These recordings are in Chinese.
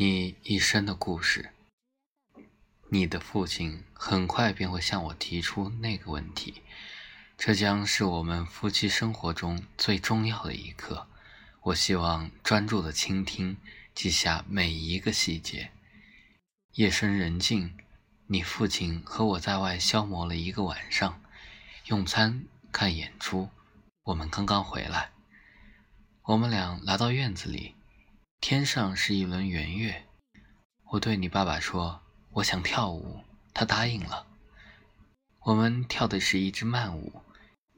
你一生的故事。你的父亲很快便会向我提出那个问题，这将是我们夫妻生活中最重要的一刻。我希望专注的倾听，记下每一个细节。夜深人静，你父亲和我在外消磨了一个晚上，用餐、看演出。我们刚刚回来，我们俩来到院子里，天上是一轮圆月。我对你爸爸说。我想跳舞，他答应了。我们跳的是一支慢舞，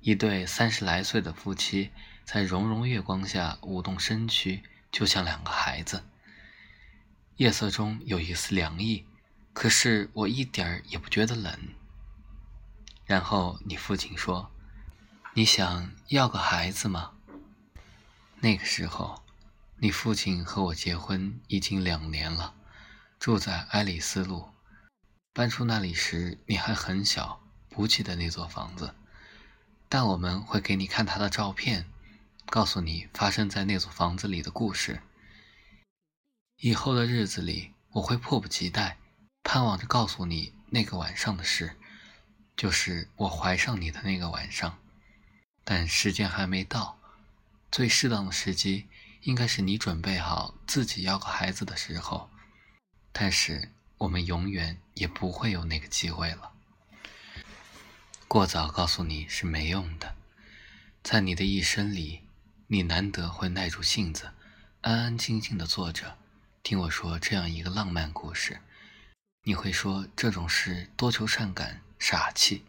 一对三十来岁的夫妻在融融月光下舞动身躯，就像两个孩子。夜色中有一丝凉意，可是我一点儿也不觉得冷。然后你父亲说：“你想要个孩子吗？”那个时候，你父亲和我结婚已经两年了。住在埃里丝路，搬出那里时你还很小，不记得那座房子。但我们会给你看他的照片，告诉你发生在那座房子里的故事。以后的日子里，我会迫不及待，盼望着告诉你那个晚上的事，就是我怀上你的那个晚上。但时间还没到，最适当的时机应该是你准备好自己要个孩子的时候。但是我们永远也不会有那个机会了。过早告诉你是没用的。在你的一生里，你难得会耐住性子，安安静静的坐着，听我说这样一个浪漫故事。你会说这种事多愁善感、傻气。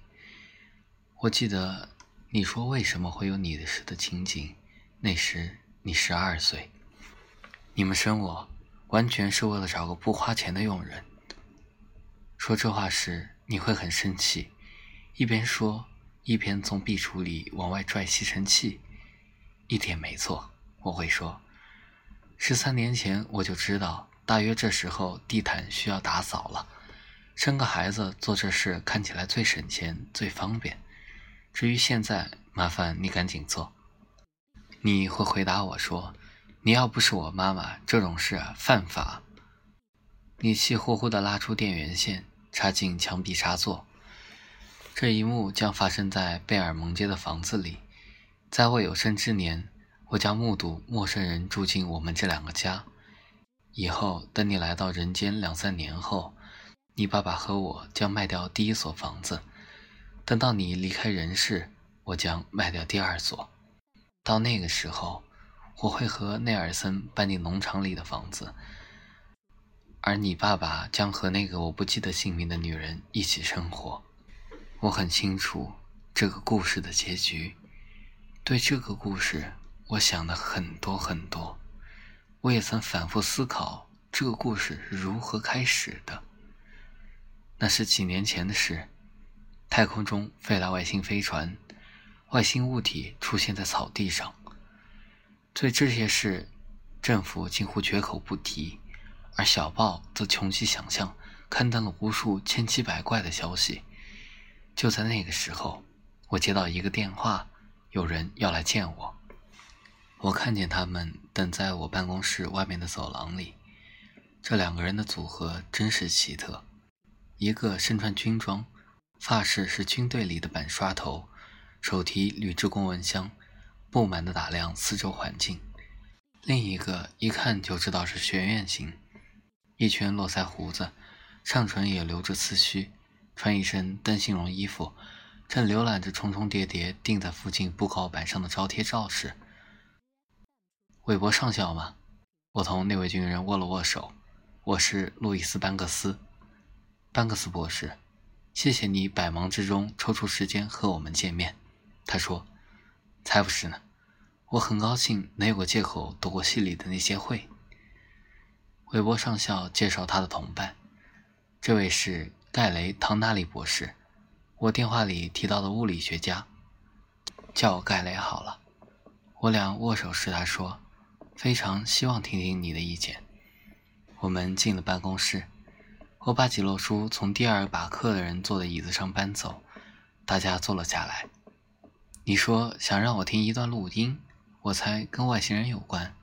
我记得你说为什么会有你的事的情景，那时你十二岁。你们生我。完全是为了找个不花钱的佣人。说这话时，你会很生气，一边说一边从壁橱里往外拽吸尘器。一点没错，我会说，十三年前我就知道，大约这时候地毯需要打扫了。生个孩子做这事看起来最省钱、最方便。至于现在，麻烦你赶紧做。你会回答我说。你要不是我妈妈，这种事犯法。你气呼呼地拉出电源线，插进墙壁插座。这一幕将发生在贝尔蒙街的房子里。在我有生之年，我将目睹陌生人住进我们这两个家。以后，等你来到人间两三年后，你爸爸和我将卖掉第一所房子。等到你离开人世，我将卖掉第二所。到那个时候。我会和内尔森搬进农场里的房子，而你爸爸将和那个我不记得姓名的女人一起生活。我很清楚这个故事的结局。对这个故事，我想了很多很多。我也曾反复思考这个故事是如何开始的。那是几年前的事，太空中飞来外星飞船，外星物体出现在草地上。对这些事，政府近乎绝口不提，而小报则穷其想象，刊登了无数千奇百怪的消息。就在那个时候，我接到一个电话，有人要来见我。我看见他们等在我办公室外面的走廊里。这两个人的组合真是奇特：一个身穿军装，发饰是军队里的板刷头，手提铝制公文箱。不满地打量四周环境，另一个一看就知道是学院型，一圈络腮胡子，上唇也留着刺须，穿一身灯芯绒衣服，正浏览着重重叠叠钉在附近布告板上的招贴告示。韦伯上校吗？我同那位军人握了握手。我是路易斯·班克斯，班克斯博士，谢谢你百忙之中抽出时间和我们见面。他说。才不是呢！我很高兴能有个借口躲过戏里的那些会。韦伯上校介绍他的同伴，这位是盖雷·唐纳利博士，我电话里提到的物理学家，叫我盖雷好了。我俩握手时，他说：“非常希望听听你的意见。”我们进了办公室，我把几摞书从第二把课的人坐的椅子上搬走，大家坐了下来。你说想让我听一段录音，我猜跟外星人有关。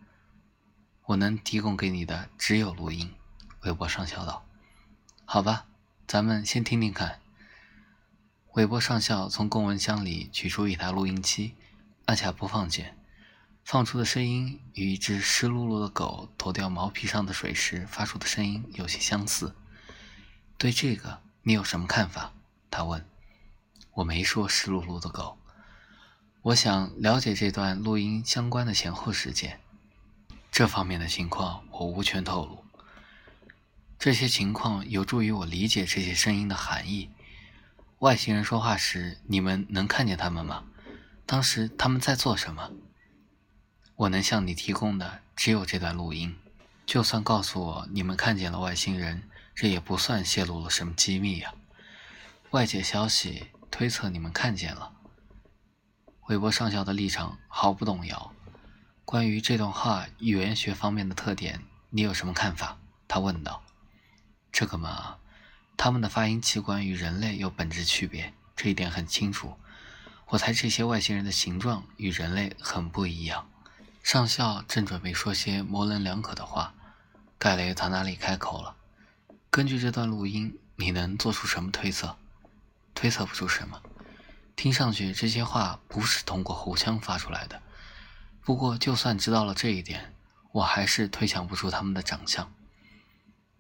我能提供给你的只有录音。韦伯上校道：“好吧，咱们先听听看。”韦伯上校从公文箱里取出一台录音机，按下播放键，放出的声音与一只湿漉漉的狗脱掉毛皮上的水时发出的声音有些相似。对这个，你有什么看法？他问。我没说湿漉漉的狗。我想了解这段录音相关的前后事件。这方面的情况我无权透露。这些情况有助于我理解这些声音的含义。外星人说话时，你们能看见他们吗？当时他们在做什么？我能向你提供的只有这段录音。就算告诉我你们看见了外星人，这也不算泄露了什么机密呀。外界消息推测你们看见了。韦伯上校的立场毫不动摇。关于这段话语言学方面的特点，你有什么看法？他问道。这个嘛。他们的发音器官与人类有本质区别，这一点很清楚。我猜这些外星人的形状与人类很不一样。上校正准备说些模棱两可的话，盖雷唐纳利开口了：“根据这段录音，你能做出什么推测？推测不出什么。听上去这些话不是通过喉腔发出来的。不过，就算知道了这一点，我还是推想不出他们的长相。”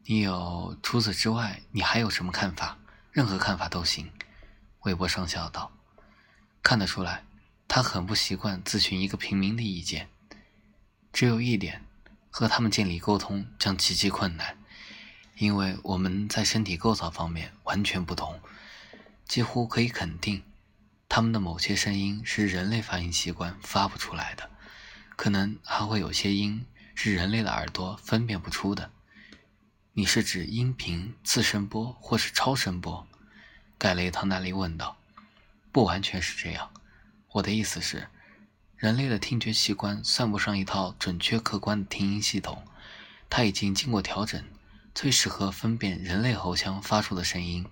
你有除此之外，你还有什么看法？任何看法都行。”韦伯上校道。看得出来，他很不习惯咨询一个平民的意见。只有一点，和他们建立沟通将极其困难，因为我们在身体构造方面完全不同。几乎可以肯定，他们的某些声音是人类发音器官发不出来的，可能还会有些音是人类的耳朵分辨不出的。你是指音频次声波或是超声波？盖雷唐纳利问道。不完全是这样。我的意思是，人类的听觉器官算不上一套准确客观的听音系统，它已经经过调整，最适合分辨人类喉腔发出的声音。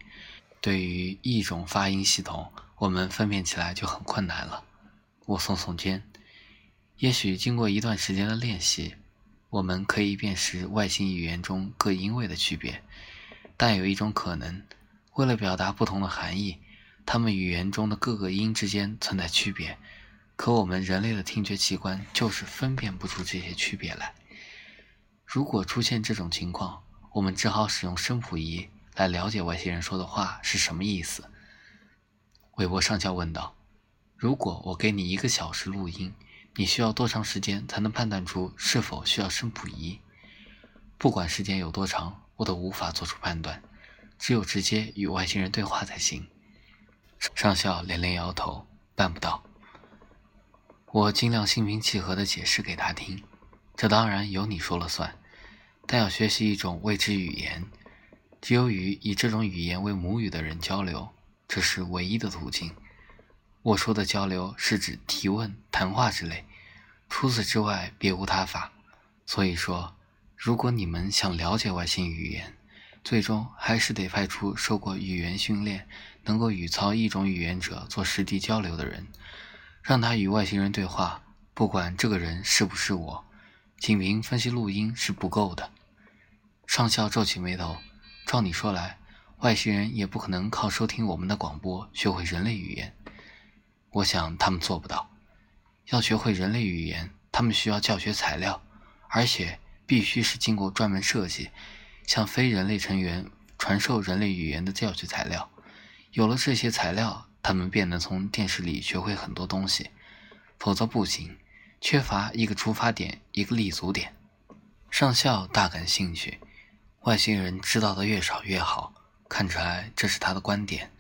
对于一种发音系统，我们分辨起来就很困难了。我耸耸肩。也许经过一段时间的练习。我们可以辨识外星语言中各音位的区别，但有一种可能，为了表达不同的含义，它们语言中的各个音之间存在区别。可我们人类的听觉器官就是分辨不出这些区别来。如果出现这种情况，我们只好使用声谱仪来了解外星人说的话是什么意思。韦伯上校问道：“如果我给你一个小时录音？”你需要多长时间才能判断出是否需要声谱仪？不管时间有多长，我都无法做出判断。只有直接与外星人对话才行。上校连连摇头，办不到。我尽量心平气和地解释给他听。这当然由你说了算，但要学习一种未知语言，只有与以这种语言为母语的人交流，这是唯一的途径。我说的交流是指提问、谈话之类，除此之外别无他法。所以说，如果你们想了解外星语言，最终还是得派出受过语言训练、能够语操一种语言者做实地交流的人，让他与外星人对话。不管这个人是不是我，仅凭分析录音是不够的。上校皱起眉头，照你说来，外星人也不可能靠收听我们的广播学会人类语言。我想他们做不到。要学会人类语言，他们需要教学材料，而且必须是经过专门设计，向非人类成员传授人类语言的教学材料。有了这些材料，他们便能从电视里学会很多东西。否则不行，缺乏一个出发点，一个立足点。上校大感兴趣，外星人知道的越少越好。看出来这是他的观点。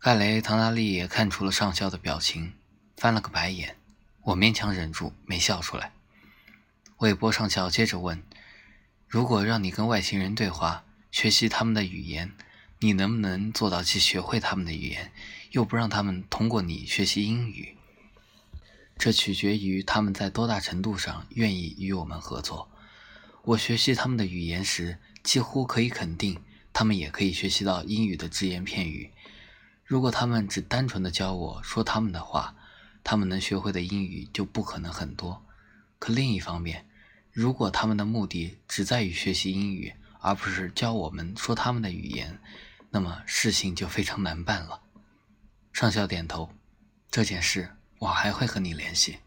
盖雷·唐纳利也看出了上校的表情，翻了个白眼。我勉强忍住没笑出来。韦伯上校接着问：“如果让你跟外星人对话，学习他们的语言，你能不能做到既学会他们的语言，又不让他们通过你学习英语？这取决于他们在多大程度上愿意与我们合作。我学习他们的语言时，几乎可以肯定，他们也可以学习到英语的只言片语。”如果他们只单纯的教我说他们的话，他们能学会的英语就不可能很多。可另一方面，如果他们的目的只在于学习英语，而不是教我们说他们的语言，那么事情就非常难办了。上校点头，这件事我还会和你联系。